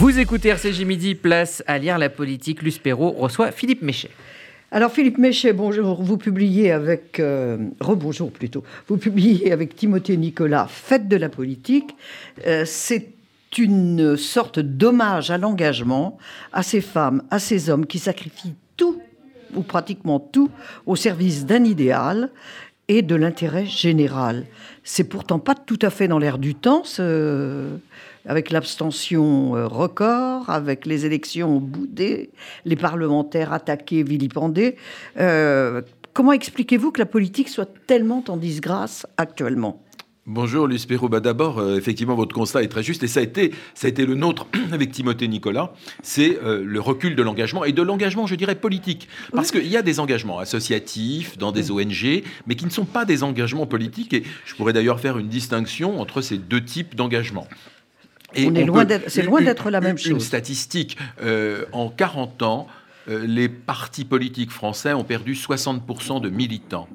Vous écoutez RCJ Midi, place à lire la politique. Luce Perrault reçoit Philippe Méchet. Alors Philippe Méchet, bonjour, vous publiez avec, euh, rebonjour plutôt, vous publiez avec Timothée Nicolas Fête de la politique. Euh, c'est une sorte d'hommage à l'engagement, à ces femmes, à ces hommes qui sacrifient tout, ou pratiquement tout, au service d'un idéal et de l'intérêt général. C'est pourtant pas tout à fait dans l'air du temps, ce, avec l'abstention euh, record, avec les élections boudées, les parlementaires attaqués, vilipendés. Euh, comment expliquez-vous que la politique soit tellement en disgrâce actuellement? Bonjour Luce Perrault. Bah, d'abord, euh, effectivement, votre constat est très juste et ça a été, ça a été le nôtre avec Timothée Nicolas. C'est le recul de l'engagement et de l'engagement, je dirais, politique. Parce qu'il y a des engagements associatifs dans des ONG, mais qui ne sont pas des engagements politiques. Et je pourrais d'ailleurs faire une distinction entre ces deux types d'engagements. On est loin c'est loin d'être la même chose. Une statistique, euh, en 40 ans, euh, les partis politiques français ont perdu 60% de militants.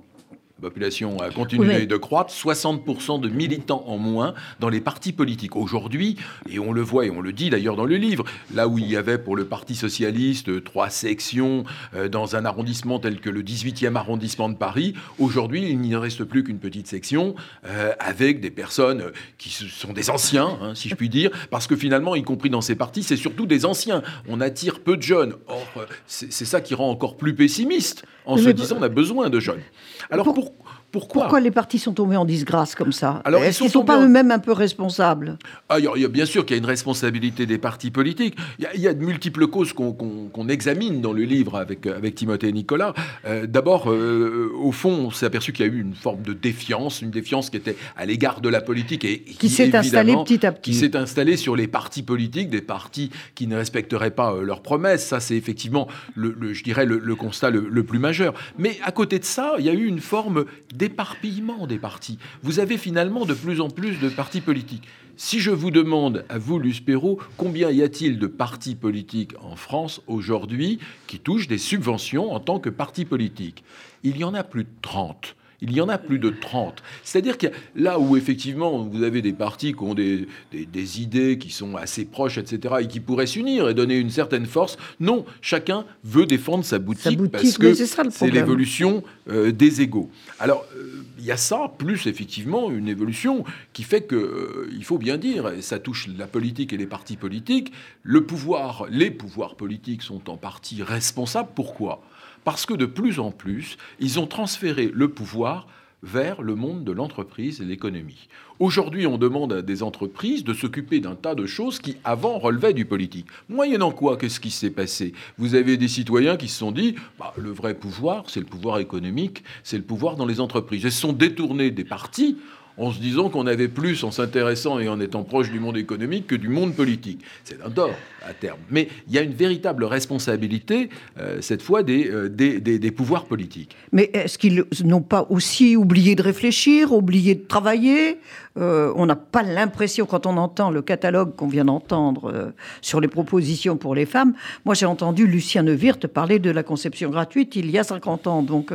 La population a continué de croître, 60% de militants en moins dans les partis politiques. Aujourd'hui, et on le voit et on le dit d'ailleurs dans le livre, là où il y avait pour le Parti socialiste trois sections euh, dans un arrondissement tel que le 18e arrondissement de Paris, aujourd'hui il n'y reste plus qu'une petite section euh, avec des personnes qui sont des anciens, hein, si je puis dire, parce que finalement, y compris dans ces partis, c'est surtout des anciens. On attire peu de jeunes. Or, euh, c'est ça qui rend encore plus pessimiste en se disant on a besoin de jeunes. Alors pour, pourquoi les partis sont tombés en disgrâce comme ça Alors, Est-ce qu'ils ne sont pas eux-mêmes un peu responsables ah, y a, Bien sûr qu'il y a une responsabilité des partis politiques. Il y a, de multiples causes qu'on examine dans le livre avec, avec Timothée et Nicolas. Euh, d'abord, euh, au fond, on s'est aperçu qu'il y a eu une forme de défiance, une défiance qui était à l'égard de la politique et, qui, s'est installée petit à petit. Qui s'est installée sur les partis politiques, des partis qui ne respecteraient pas euh, leurs promesses. Ça, c'est effectivement, le, je dirais, le, constat le, le, plus majeur. Mais à côté de ça, il y a eu une forme d'éparpillement des partis. Vous avez finalement de plus en plus de partis politiques. Si je vous demande à vous, Perrault, combien y a-t-il de partis politiques en France aujourd'hui qui touchent des subventions en tant que partis politiques? Il y en a plus de 30. Il y en a plus de 30. C'est-à-dire que là où effectivement vous avez des partis qui ont des, des, idées qui sont assez proches, etc., et qui pourraient s'unir et donner une certaine force, non, chacun veut défendre sa boutique, parce que c'est l'évolution euh, des égaux. Alors, euh, il y a ça, plus effectivement une évolution qui fait que, euh, il faut bien dire, et ça touche la politique et les partis politiques, le pouvoir, les pouvoirs politiques sont en partie responsables. Pourquoi? Parce que de plus en plus, ils ont transféré le pouvoir vers le monde de l'entreprise et l'économie. Aujourd'hui, on demande à des entreprises de s'occuper d'un tas de choses qui, avant, relevaient du politique. Moyennant quoi, qu'est-ce qui s'est passé? Vous avez des citoyens qui se sont dit, bah, le vrai pouvoir, c'est le pouvoir économique, c'est le pouvoir dans les entreprises. Ils se sont détournés des partis en se disant qu'on avait plus en s'intéressant et en étant proche du monde économique que du monde politique. C'est un tort à terme. Mais il y a une véritable responsabilité, euh, cette fois, euh, des, des, pouvoirs politiques. Mais est-ce qu'ils n'ont pas aussi oublié de réfléchir, oublié de travailler? Euh, On n'a pas l'impression, quand on entend le catalogue qu'on vient d'entendre sur les propositions pour les femmes, moi j'ai entendu Lucien Neuwirth parler de la conception gratuite il y a 50 ans, donc...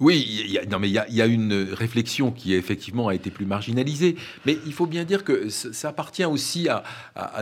Oui, il y a, non, mais il y, a, une réflexion qui effectivement a été plus marginalisée. Mais il faut bien dire que ça appartient aussi à,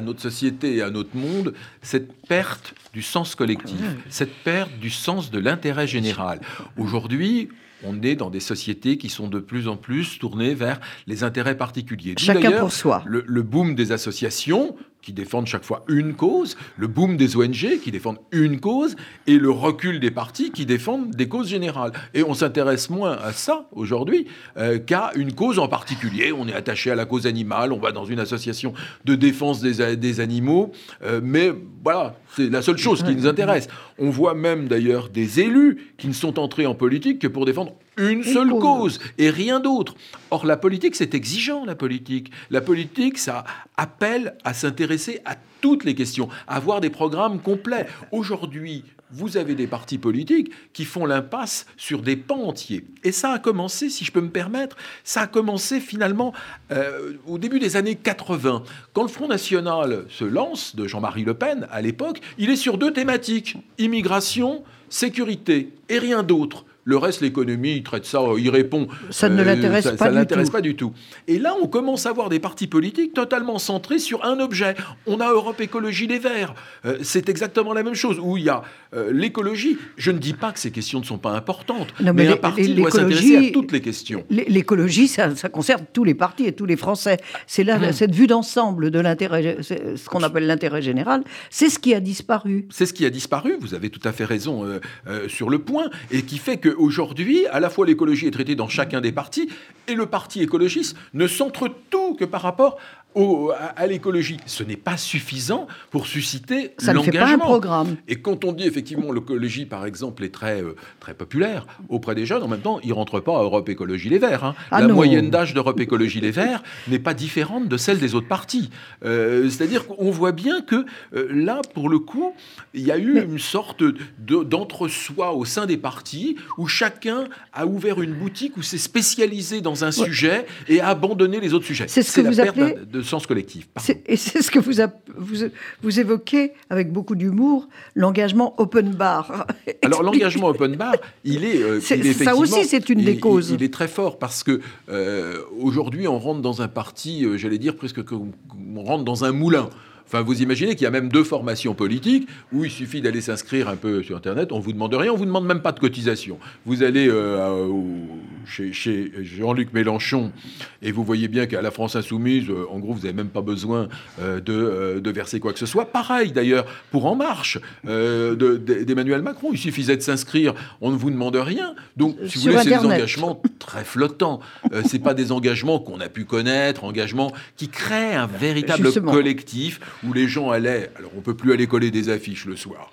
notre société et à notre monde, cette perte du sens collectif, cette perte du sens de l'intérêt général. Aujourd'hui, on est dans des sociétés qui sont de plus en plus tournées vers les intérêts particuliers. Chacun pour soi. Le, le, boom des associations qui défendent chaque fois une cause, le boom des ONG qui défendent une cause, et le recul des partis qui défendent des causes générales. Et on s'intéresse moins à ça aujourd'hui euh, qu'à une cause en particulier. On est attaché à la cause animale, on va dans une association de défense des, des animaux, euh, mais voilà, c'est la seule chose qui nous intéresse. On voit même d'ailleurs des élus qui ne sont entrés en politique que pour défendre une seule cause et rien d'autre. Or, la politique, c'est exigeant, la politique. La politique, ça appelle à s'intéresser à toutes les questions, à avoir des programmes complets. Aujourd'hui, vous avez des partis politiques qui font l'impasse sur des pans entiers. Et ça a commencé, si je peux me permettre, ça a commencé finalement euh, au début des années 80. Quand le Front National se lance, de Jean-Marie Le Pen à l'époque, il est sur deux thématiques, immigration, sécurité, et rien d'autre Le reste, l'économie, il traite ça, il répond. Ça ne Euh, l'intéresse pas ça du l'intéresse tout. pas du tout. Et là, on commence à voir des partis politiques totalement centrés sur un objet. On a Europe Écologie Les Verts. Euh, c'est exactement la même chose, où il y a euh, l'écologie. Je ne dis pas que ces questions ne sont pas importantes, Non, mais, mais un parti doit s'intéresser à toutes les questions. L'é- L'écologie, ça, ça concerne tous les partis et tous les Français. C'est là Mmh. cette vue d'ensemble de l'intérêt, ce qu'on appelle l'intérêt général, c'est ce qui a disparu. C'est ce qui a disparu, vous avez tout à fait raison sur le point, et qui fait qu'aujourd'hui, à la fois l'écologie est traitée dans chacun des partis, et le parti écologiste ne centre tout que par rapport au- à, à l'écologie. Ce n'est pas suffisant pour susciter Ça ne fait pas un l'engagement. programme. Et quand on dit effectivement l'écologie, par exemple, est très, euh, très populaire auprès des jeunes, en même temps, ils ne rentrent pas à Europe Écologie Les Verts. hein. Ah La non. moyenne d'âge d'Europe Écologie Les Verts n'est pas différente de celle des autres partis. Euh, C'est-à-dire qu'on voit bien que euh, là, pour le coup, il y a eu Mais- une sorte de- d'entre-soi au sein des partis où chacun a ouvert une boutique où s'est spécialisé dans un sujet et a abandonné les autres sujets. C'est ce que vous appelez- de sens collectif. Et c'est ce que vous, vous, vous évoquez avec beaucoup d'humour, l'engagement open bar. Alors l'engagement open bar, il est, euh, C'est- il est ça aussi, c'est une il- des causes. Il, est très fort parce que euh, aujourd'hui on rentre dans un parti, euh, j'allais dire presque comme on rentre dans un moulin. Enfin, vous imaginez qu'il y a même deux formations politiques où il suffit d'aller s'inscrire un peu sur Internet, on vous demande rien, on vous demande même pas de cotisation. Vous allez euh, au- chez, chez Jean-Luc Mélenchon et vous voyez bien qu'à la France Insoumise, euh, en gros, vous n'avez même pas besoin euh, de, euh, de verser quoi que ce soit. Pareil d'ailleurs pour En Marche de- de- d'Emmanuel Macron, il suffisait de s'inscrire, on ne vous demande rien. Donc, si vous voulez, c'est des engagements très flottants. Euh, c'est pas des engagements qu'on a pu connaître, engagements qui créent un véritable Justement. collectif où les gens allaient. Alors, on peut plus aller coller des affiches le soir,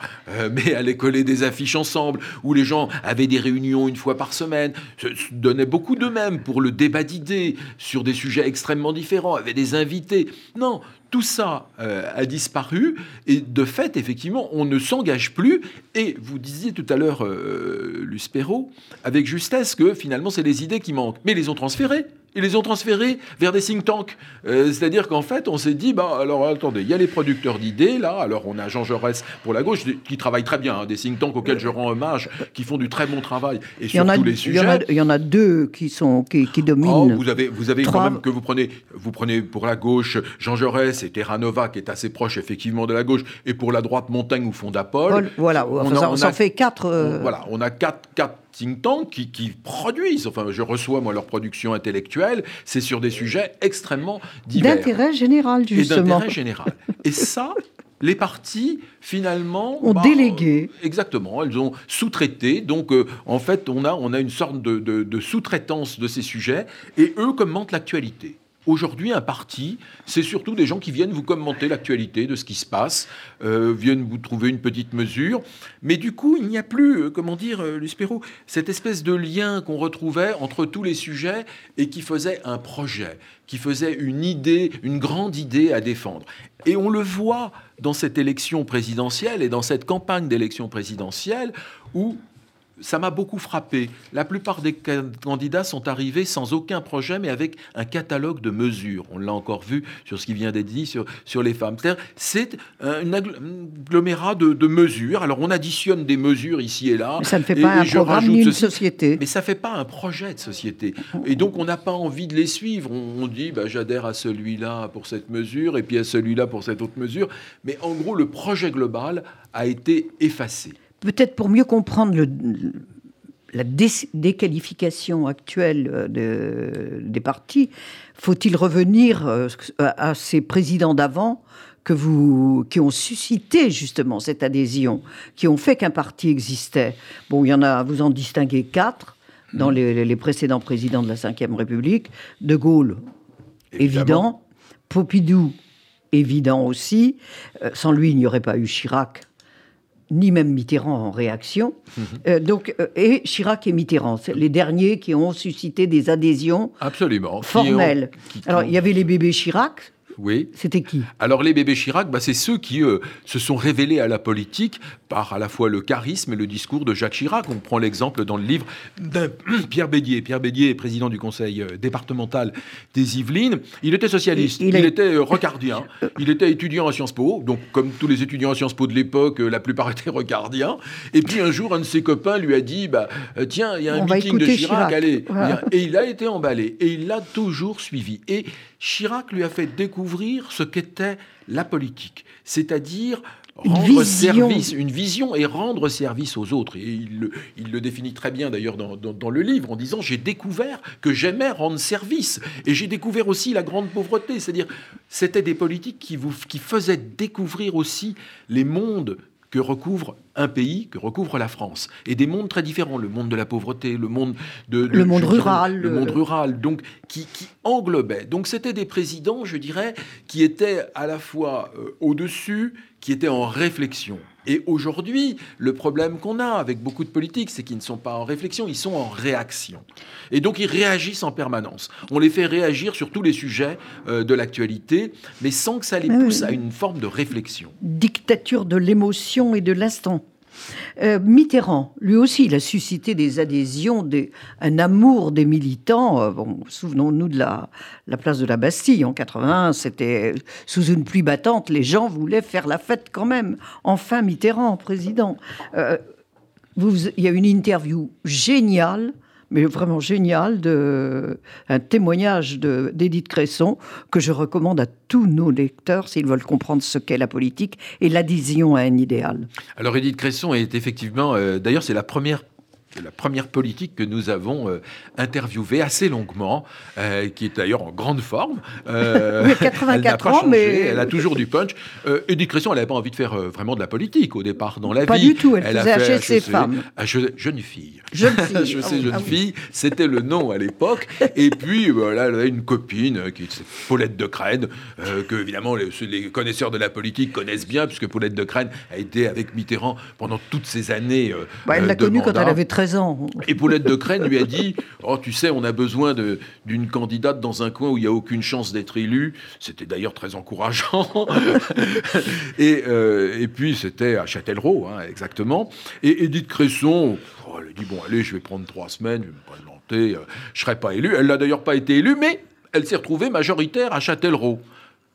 mais aller coller des affiches ensemble, où les gens avaient des réunions une fois par semaine, se, se donnaient beaucoup d'eux-mêmes pour le débat d'idées sur des sujets extrêmement différents, avaient des invités. Non. Tout ça euh, a disparu et de fait, effectivement, on ne s'engage plus. Et vous disiez tout à l'heure, euh, Perrault, avec justesse, que finalement, c'est les idées qui manquent. Mais les ont transférées. Ils les ont transférées vers des think tanks. Euh, C'est-à-dire qu'en fait, on s'est dit, bah, alors attendez, il y a les producteurs d'idées, là. Alors, on a Jean Jaurès pour la gauche, qui travaille très bien, hein, des think tanks auxquels je rends hommage, qui font du très bon travail, et sur tous les sujets. il y en a deux qui, sont, qui, qui Oh, dominent. vous avez, vous avez Trois- quand même que vous prenez, vous prenez pour la gauche Jean Jaurès et Terra Nova, qui est assez proche effectivement de la gauche, et pour la droite Montaigne ou Fondapol. Paul, voilà, on a- ça, on ça a- en fait quatre. euh, on- Voilà, on a quatre, quatre think tanks qui, qui produisent. Enfin, je reçois moi leur production intellectuelle. C'est sur des sujets extrêmement divers D'intérêt général, et justement. d'intérêt général. Et ça, les partis, finalement... Ont bah, délégué. euh, Exactement, elles ont sous-traité. Donc, euh, en fait, on a, on a une sorte de, de- de sous-traitance de ces sujets. Et eux commentent l'actualité. Aujourd'hui, un parti, c'est surtout des gens qui viennent vous commenter l'actualité de ce qui se passe, euh, viennent vous trouver une petite mesure. Mais du coup, il n'y a plus, euh, comment dire, euh, cette espèce de lien qu'on retrouvait entre tous les sujets et qui faisait un projet, qui faisait une idée, une grande idée à défendre. Et on le voit dans cette élection présidentielle et dans cette campagne d'élection présidentielle où ça m'a beaucoup frappé. La plupart des ca- candidats sont arrivés sans aucun projet, mais avec un catalogue de mesures. On l'a encore vu sur ce qui vient d'être dit sur, sur les femmes. C'est un agglomérat de, de mesures. Alors on additionne des mesures ici et là. Mais ça ne fait et- pas et un je programme rajoute ni une ceci. société. Mais ça fait pas un projet de société. Et donc, on n'a pas envie de les suivre. On, on dit, bah, j'adhère à celui-là pour cette mesure, et puis à celui-là pour cette autre mesure. Mais en gros, le projet global a été effacé. Peut-être pour mieux comprendre le- la dé- déqualification actuelle euh, de- des partis, faut-il revenir euh, à, à ces présidents d'avant que vous, qui ont suscité justement cette adhésion, qui ont fait qu'un parti existait? Bon, il y en a, vous en distinguez quatre dans les, les précédents présidents de la Ve République. De Gaulle, Évidemment. évident. Pompidou, évident aussi. Euh, sans lui, il n'y aurait pas eu Chirac, ni même Mitterrand en réaction. Euh, donc, euh, et Chirac et Mitterrand, les derniers qui ont suscité des adhésions Absolument. Qui ont- formelles. qui- Alors, il y avait les bébés Chirac, Oui. C'était qui? Alors les bébés Chirac, bah, c'est ceux qui euh, se sont révélés à la politique par à la fois le charisme et le discours de Jacques Chirac. On prend l'exemple dans le livre de Pierre Bédier. Pierre Bédier est président du conseil euh, départemental des Yvelines. Il était socialiste, Il- il, il a- était euh, rocardien, il était étudiant à Sciences Po. Donc comme tous les étudiants à Sciences Po de l'époque, la plupart étaient rocardiens. Et puis un jour, un de ses copains lui a dit, bah, tiens, il y a un On meeting de Chirac, Chirac. allez. Et il a été emballé et il l'a toujours suivi. Et Chirac lui a fait découvrir ce qu'était la politique, c'est-à-dire rendre service, une vision et rendre service aux autres. Et il le, il le définit très bien d'ailleurs dans, dans- dans le livre en disant j'ai découvert que j'aimais rendre service et j'ai découvert aussi la grande pauvreté, c'est-à-dire c'était des politiques qui vous qui faisaient découvrir aussi les mondes que recouvre un pays, que recouvre la France, et des mondes très différents, le monde de la pauvreté, le monde de, de- Le monde dirais, rural, le le- monde rural, donc qui, qui englobait. Donc c'était des présidents, je dirais, qui étaient à la fois euh, au-dessus, qui étaient en réflexion. Et aujourd'hui, le problème qu'on a avec beaucoup de politiques, c'est qu'ils ne sont pas en réflexion, ils sont en réaction. Et donc ils réagissent en permanence. On les fait réagir sur tous les sujets euh, de l'actualité, mais sans que ça les pousse à une forme de réflexion. Dictature de l'émotion et de l'instant. Euh, Mitterrand, lui aussi, il a suscité des adhésions, des, un amour des militants. Euh, Souvenons-nous de la, la place de la Bastille en 81, c'était sous une pluie battante, les gens voulaient faire la fête quand même. Enfin, Mitterrand, président. Euh, vous- il y a une interview géniale, mais vraiment géniale, de, un témoignage d'Édith Cresson que je recommande à tous nos lecteurs s'ils veulent comprendre ce qu'est la politique et l'adhésion à un idéal. Alors Édith Cresson est effectivement, euh, d'ailleurs c'est la première la première politique que nous avons euh, interviewée assez longuement, euh, qui est d'ailleurs en grande forme. Euh, Oui, elle n'a 84 pas ans, changé, mais- elle a toujours du punch. Euh, Édith Cresson, elle n'avait pas envie de faire vraiment de la politique au départ dans la Pas vie. du tout, elle a faisait fait HEC femme. HEC jeune fille. Jeune fille. HEC jeune ah oui. fille, c'était le nom à l'époque. Et puis, voilà, elle a une copine qui est Paulette de Crène, que évidemment les, les connaisseurs de la politique connaissent bien, puisque Paulette de Crène a été avec Mitterrand pendant toutes ces années. Bah, elle l'a connue quand elle avait 13 Et Paulette de Crène lui a dit Oh, tu sais, on a besoin d'une candidate dans un coin où il n'y a aucune chance d'être élu. C'était d'ailleurs très encourageant. et, euh, et puis, c'était à Châtellerault, hein, exactement. Et Edith Cresson, oh, elle a dit Bon, allez, je vais prendre trois semaines, je vais me présenter, euh, je ne serai pas élue. Elle n'a d'ailleurs pas été élue, mais elle s'est retrouvée majoritaire à Châtellerault.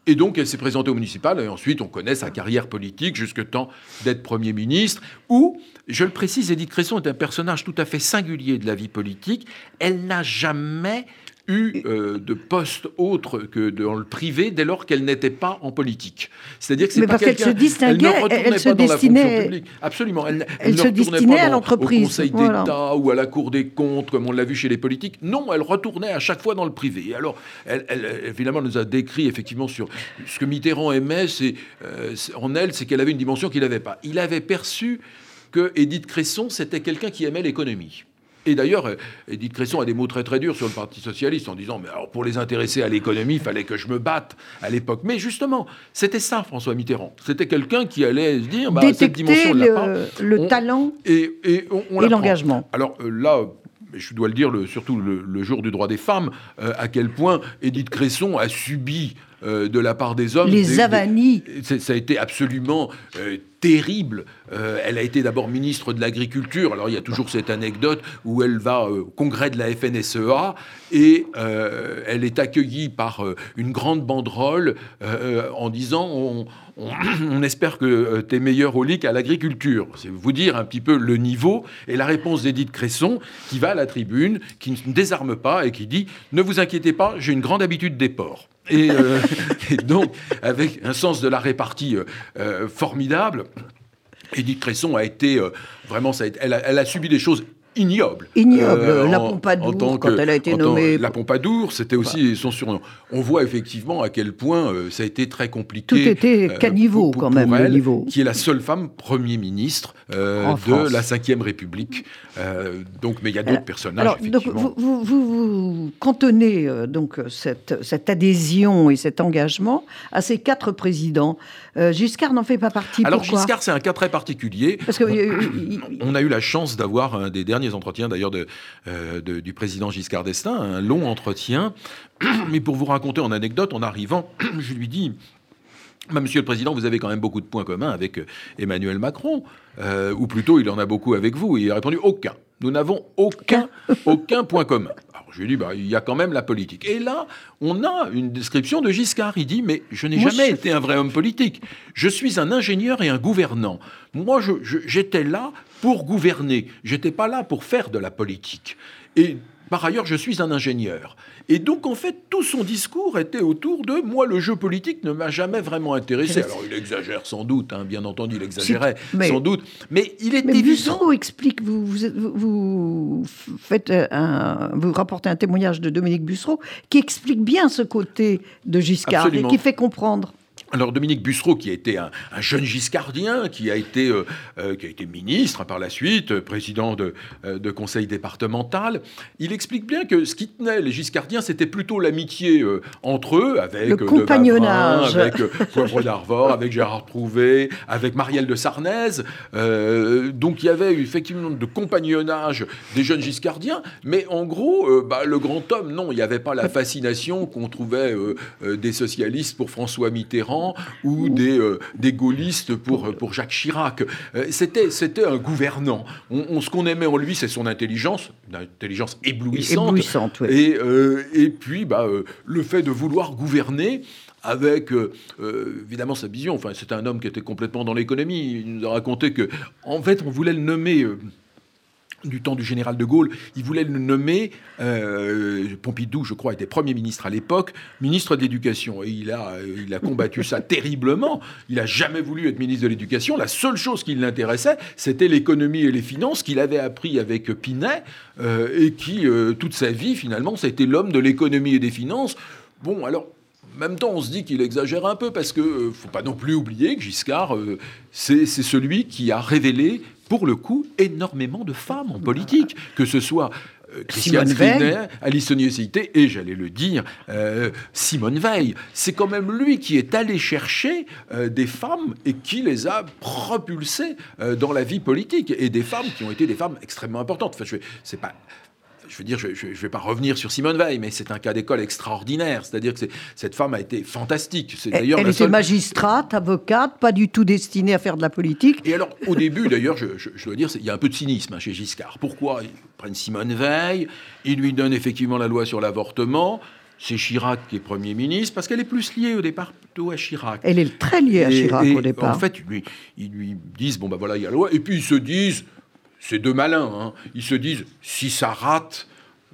Et donc, elle s'est présentée au municipal, et ensuite, on connaît sa carrière politique jusque temps d'être Premier ministre, où, je le précise, Édith Cresson est un personnage tout à fait singulier de la vie politique. Elle n'a jamais eu euh, de poste autre que dans le privé dès lors qu'elle n'était pas en politique. C'est-à-dire que c'est pas parce qu'elle se distinguait, elle ne retournait elle se pas dans la fonction destinait- publique. Absolument. Elle, elle ne se destinait pas à l'entreprise, Au Conseil voilà. d'État ou à la Cour des comptes, comme on l'a vu chez les politiques. Non, elle retournait à chaque fois dans le privé. Et alors, elle, elle, évidemment, nous a décrit effectivement sur ce que Mitterrand aimait, c'est euh, en elle, c'est qu'elle avait une dimension qu'il n'avait pas. Il avait perçu que Édith Cresson, c'était quelqu'un qui aimait l'économie. Et d'ailleurs, Édith Cresson a des mots très très durs sur le Parti socialiste en disant, mais alors pour les intéresser à l'économie, il fallait que je me batte à l'époque. Mais justement, c'était ça, François Mitterrand. C'était quelqu'un qui allait se dire, bah, cette dimension de la part, le, on- talent et, et, on, on et l'apprend. l'engagement. Alors euh, je dois le dire, le- surtout le, le jour du droit des femmes, euh, à quel point Édith Cresson a subi euh, de la part des hommes Les des- avanies. ça a été absolument euh, terrible. Elle a été d'abord ministre de l'Agriculture. Alors il y a toujours cette anecdote où elle va au congrès de la FNSEA et elle est accueillie par une grande banderole en disant on, on- espère que tu es meilleur au lit qu'à l'agriculture. C'est vous dire un petit peu le niveau. Et la réponse d'Édith Cresson qui va à la tribune, qui ne désarme pas et qui dit ne vous inquiétez pas, j'ai une grande habitude des porcs. Et, euh, et donc, avec un sens de la répartie euh, euh, formidable, Édith Cresson a été euh, vraiment, elle, a, elle a subi des choses ignobles. Euh, Ignobles. La en- Pompadour, en quand elle a été nommée- La Pompadour, c'était aussi son surnom. On voit effectivement à quel point euh, ça a été très compliqué. Tout était euh, caniveau, pour- quand même, le niveau. Qui est la seule femme Premier ministre euh, de France. la Ve République. Euh, donc, mais il y a d'autres personnages, Alors, effectivement. vous, vous, vous, vous cantonnez euh, donc cette, cette adhésion et cet engagement à ces quatre présidents. Euh, Giscard n'en fait pas partie. Alors Giscard, c'est un cas très particulier. Parce que euh, On a eu la chance d'avoir un des derniers derniers entretiens d'ailleurs de, du président Giscard d'Estaing, un long entretien. Mais pour vous raconter en anecdote, en arrivant, je lui dis Monsieur le Président, vous avez quand même beaucoup de points communs avec euh, Emmanuel Macron, euh, ou plutôt il en a beaucoup avec vous. Et il a répondu aucun. Nous n'avons aucun, aucun point commun. Alors je lui dit, bah, il y a quand même la politique. Et là, on a une description de Giscard. Il dit, mais je n'ai jamais été un vrai homme politique. Je suis un ingénieur et un gouvernant. Moi, j'étais là pour gouverner. J'étais pas là pour faire de la politique. Et par ailleurs, je suis un ingénieur. Et donc, en fait, tout son discours était autour de moi, le jeu politique ne m'a jamais vraiment intéressé. Alors, il exagère sans doute, hein, bien entendu, il exagérait sans doute. Mais il est mais évident. explique, vous, vous, vous, faites un, vous rapportez un témoignage de Dominique Bussereau qui explique bien ce côté de Giscard et qui fait comprendre. Alors Dominique Bussereau, qui a été un, jeune giscardien, qui a été, euh, euh, qui a été ministre par la suite, président de, euh, de, conseil départemental, il explique bien que ce qui tenait les giscardiens, c'était plutôt l'amitié entre eux, avec le compagnonnage, avec Poivre d'Arvor, avec Gérard Prouvé, avec Marielle de Sarnez. donc il y avait effectivement de compagnonnage des jeunes giscardiens, mais en gros, bah, le grand homme, non, il n'y avait pas la fascination qu'on trouvait des socialistes pour François Mitterrand ou des, euh, des gaullistes pour, pour Jacques Chirac. Euh, c'était, c'était un gouvernant. On, ce qu'on aimait en lui, c'est son intelligence, une intelligence éblouissante. éblouissante et, euh, et puis, bah, le fait de vouloir gouverner avec évidemment sa vision. Enfin, c'était un homme qui était complètement dans l'économie. Il nous a raconté que, en fait, on voulait le nommer du temps du général de Gaulle, il voulait le nommer, euh, Pompidou, je crois, était Premier ministre à l'époque, ministre de l'Éducation. Et il a, il a combattu ça terriblement. Il n'a jamais voulu être ministre de l'Éducation. La seule chose qui l'intéressait, c'était l'économie et les finances qu'il avait appris avec Pinet, euh, et qui, euh, toute sa vie, finalement, c'était l'homme de l'économie et des finances. Bon, alors, en même temps, on se dit qu'il exagère un peu parce que ne faut pas non plus oublier que Giscard, c'est celui qui a révélé pour le coup, énormément de femmes en politique, que ce soit euh, Christiane Skriner, Alice et j'allais le dire, euh, Simone Veil. C'est quand même lui qui est allé chercher euh, des femmes et qui les a propulsées dans la vie politique. Et des femmes qui ont été des femmes extrêmement importantes. Enfin, je c'est pas veux dire, je ne vais pas revenir sur Simone Veil, mais c'est un cas d'école extraordinaire. C'est-à-dire que cette femme a été fantastique. C'est d'ailleurs elle, était magistrate, avocate, pas du tout destinée à faire de la politique. Et alors, au début, d'ailleurs, je, dois dire, il y a un peu de cynisme hein, chez Giscard. Pourquoi Ils prennent Simone Veil, ils lui donnent effectivement la loi sur l'avortement. C'est Chirac qui est Premier ministre, parce qu'elle est plus liée au départ plutôt à Chirac. Elle est très liée à Chirac au départ. En fait, ils lui disent, bon ben voilà, il y a la loi, et puis ils se disent, c'est deux malins. Hein. Ils se disent, si ça rate,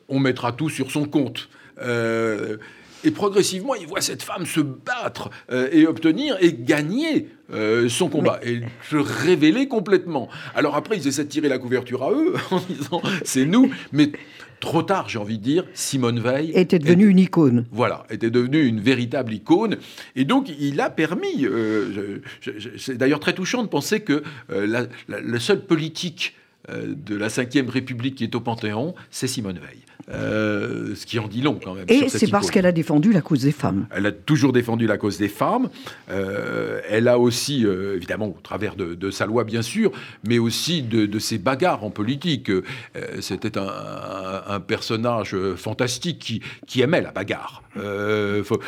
on mettra tout sur son compte. Euh, et progressivement, ils voient cette femme se battre euh, et obtenir et gagner euh, son combat et se révéler complètement. Alors après, ils essaient de tirer la couverture à eux en disant c'est nous, mais trop tard, j'ai envie de dire, Simone Veil était devenue une icône. Voilà, était devenue une véritable icône. Et donc, il a permis. c'est d'ailleurs très touchant de penser que la, la, seule politique de la Ve République qui est au Panthéon, c'est Simone Veil. Euh, ce qui en dit long quand même. Et c'est parce qu'elle a défendu la cause des femmes. Elle a toujours défendu la cause des femmes. Euh, elle a aussi, évidemment, au travers de, sa loi bien sûr, mais aussi de, ses bagarres en politique. C'était un, personnage fantastique qui, aimait la bagarre. Il ne faut,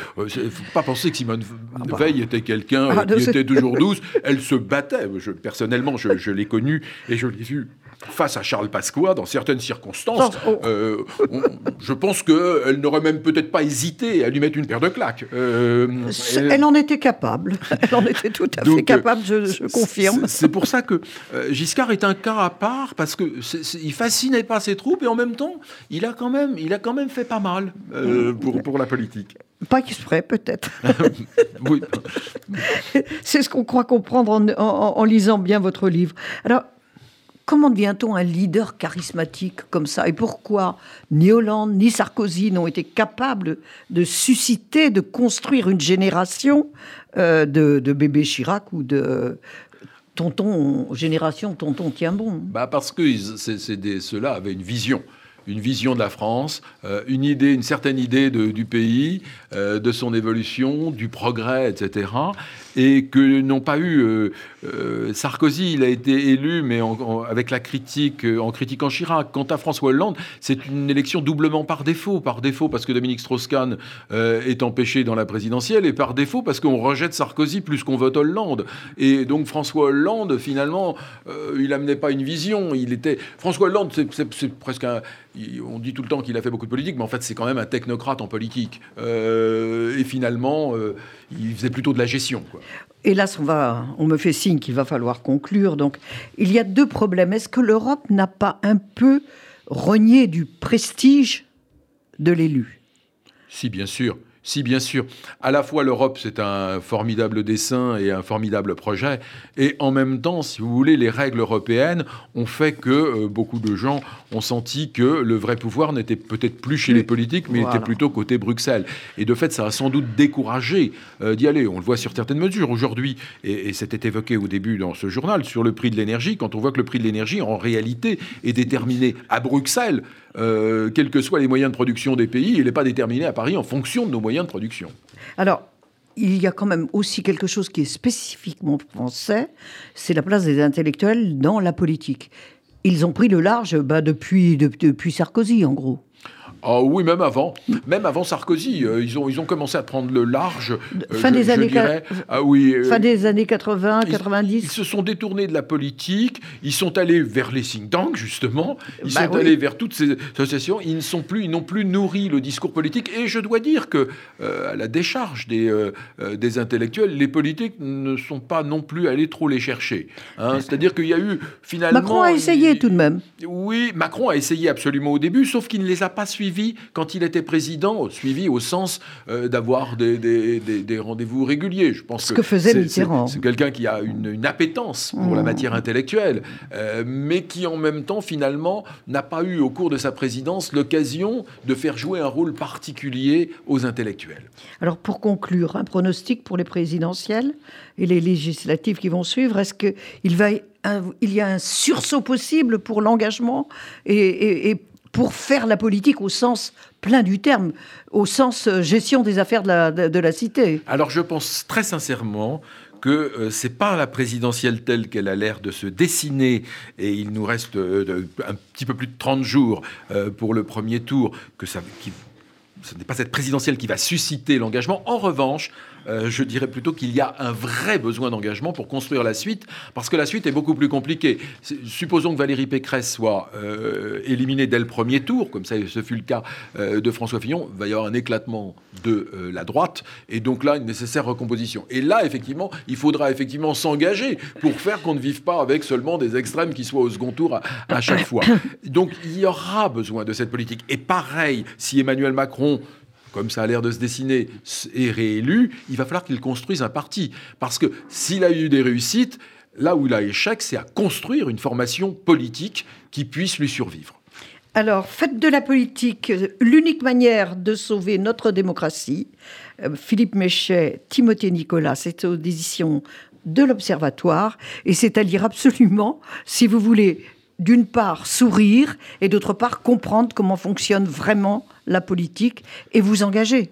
pas penser que Simone ah bah. Veil était quelqu'un ah, qui était toujours douce. Elle se battait. Je, personnellement, je, je l'ai connue et je l'ai vue face à Charles Pasqua, dans certaines circonstances, oh. euh, je pense qu'elle n'aurait même peut-être pas hésité à lui mettre une paire de claques. Euh, elle en était capable. Elle en était tout à fait capable, je, confirme. C'est pour ça que euh, Giscard est un cas à part, parce qu'il ne fascinait pas ses troupes, et en même temps, il a quand même, il a quand même fait pas mal pour, pour la politique. Pas exprès, peut-être. oui. C'est ce qu'on croit comprendre en, en lisant bien votre livre. Alors, Comment devient-on un leader charismatique comme ça? Et pourquoi ni Hollande ni Sarkozy n'ont été capables de susciter, de construire une génération euh, de, bébés Chirac ou de tonton, génération tonton tient bon? Bah Parce que ceux-là avaient une vision. Une vision de la France, euh, une idée, une certaine idée du pays, euh, de son évolution, du progrès, etc. Et que n'ont pas eu Sarkozy, il a été élu, mais avec la critique, en critiquant Chirac. Quant à François Hollande, c'est une élection doublement par défaut, par défaut parce que Dominique Strauss-Kahn est empêché dans la présidentielle, et par défaut parce qu'on rejette Sarkozy plus qu'on vote Hollande. Et donc François Hollande, finalement, il amenait pas une vision. Il était François Hollande, c'est presque un. On dit tout le temps qu'il a fait beaucoup de politique, mais en fait, c'est quand même un technocrate en politique. Euh, et finalement, euh, il faisait plutôt de la gestion. Quoi. Hélas, on, va, on me fait signe qu'il va falloir conclure. Donc, il y a deux problèmes. Est-ce que l'Europe n'a pas un peu renié du prestige de l'élu? Si, bien sûr. Si, bien sûr, à la fois l'Europe, c'est un formidable dessin et un formidable projet, et en même temps, si vous voulez, les règles européennes ont fait que euh, beaucoup de gens ont senti que le vrai pouvoir n'était peut-être plus chez les politiques, mais était plutôt côté Bruxelles. Et de fait, ça a sans doute découragé euh, d'y aller. On le voit sur certaines mesures aujourd'hui, et, et c'était évoqué au début dans ce journal, sur le prix de l'énergie, quand on voit que le prix de l'énergie, en réalité, est déterminé à Bruxelles euh, quels que soient les moyens de production des pays, il n'est pas déterminé à Paris en fonction de nos moyens de production. Alors, il y a quand même aussi quelque chose qui est spécifiquement français, c'est la place des intellectuels dans la politique. Ils ont pris le large bah, depuis, depuis Sarkozy, en gros. Ah oui, même avant, même avant Sarkozy, euh, ils, ont, ils ont commencé à prendre le large. Euh, fin, des années ah, oui, euh, fin des années 80, 90. Ils, se sont détournés de la politique, ils sont allés vers les think tanks, justement, ils bah sont allés vers toutes ces associations, ils ne sont plus, ils n'ont plus nourri le discours politique. Et je dois dire que, à la décharge des, des intellectuels, les politiques ne sont pas non plus allés trop les chercher. Hein. C'est-à-dire qu'il y a eu finalement. Macron a essayé tout de même. Oui, Macron a essayé absolument au début, sauf qu'il ne les a pas suivis quand il était président, suivi au sens euh, d'avoir des, rendez-vous réguliers. Je pense Ce que, faisait Mitterrand. C'est quelqu'un qui a une, appétence pour la mmh. matière intellectuelle, euh, mais qui en même temps, finalement, n'a pas eu au cours de sa présidence l'occasion de faire jouer un rôle particulier aux intellectuels. Alors pour conclure, un pronostic pour les présidentielles et les législatives qui vont suivre, est-ce qu'il va il y a un sursaut possible pour l'engagement et, et, pour faire la politique au sens plein du terme, au sens euh, gestion des affaires de la, cité. Alors je pense très sincèrement que euh, c'est pas la présidentielle telle qu'elle a l'air de se dessiner et il nous reste euh, un petit peu plus de 30 jours pour le premier tour que ça ce n'est pas cette présidentielle qui va susciter l'engagement. En revanche, euh, je dirais plutôt qu'il y a un vrai besoin d'engagement pour construire la suite, parce que la suite est beaucoup plus compliquée. Supposons que Valérie Pécresse soit euh, éliminée dès le premier tour, comme ça ce fut le cas euh, de François Fillon, il va y avoir un éclatement de la droite, et donc là, une nécessaire recomposition. Et là, effectivement, il faudra effectivement s'engager pour faire qu'on ne vive pas avec seulement des extrêmes qui soient au second tour à, à chaque fois. Donc il y aura besoin de cette politique. Et pareil, si Emmanuel Macron comme ça a l'air de se dessiner, est réélu, il va falloir qu'il construise un parti. Parce que s'il a eu des réussites, là où il a échec, c'est à construire une formation politique qui puisse lui survivre. Alors, faites de la politique l'unique manière de sauver notre démocratie. Euh, Philippe Méchet, Timothée Nicolas, c'est aux éditions de l'Observatoire. Et c'est à lire absolument si vous voulez d'une part sourire et d'autre part comprendre comment fonctionne vraiment la politique et vous engager.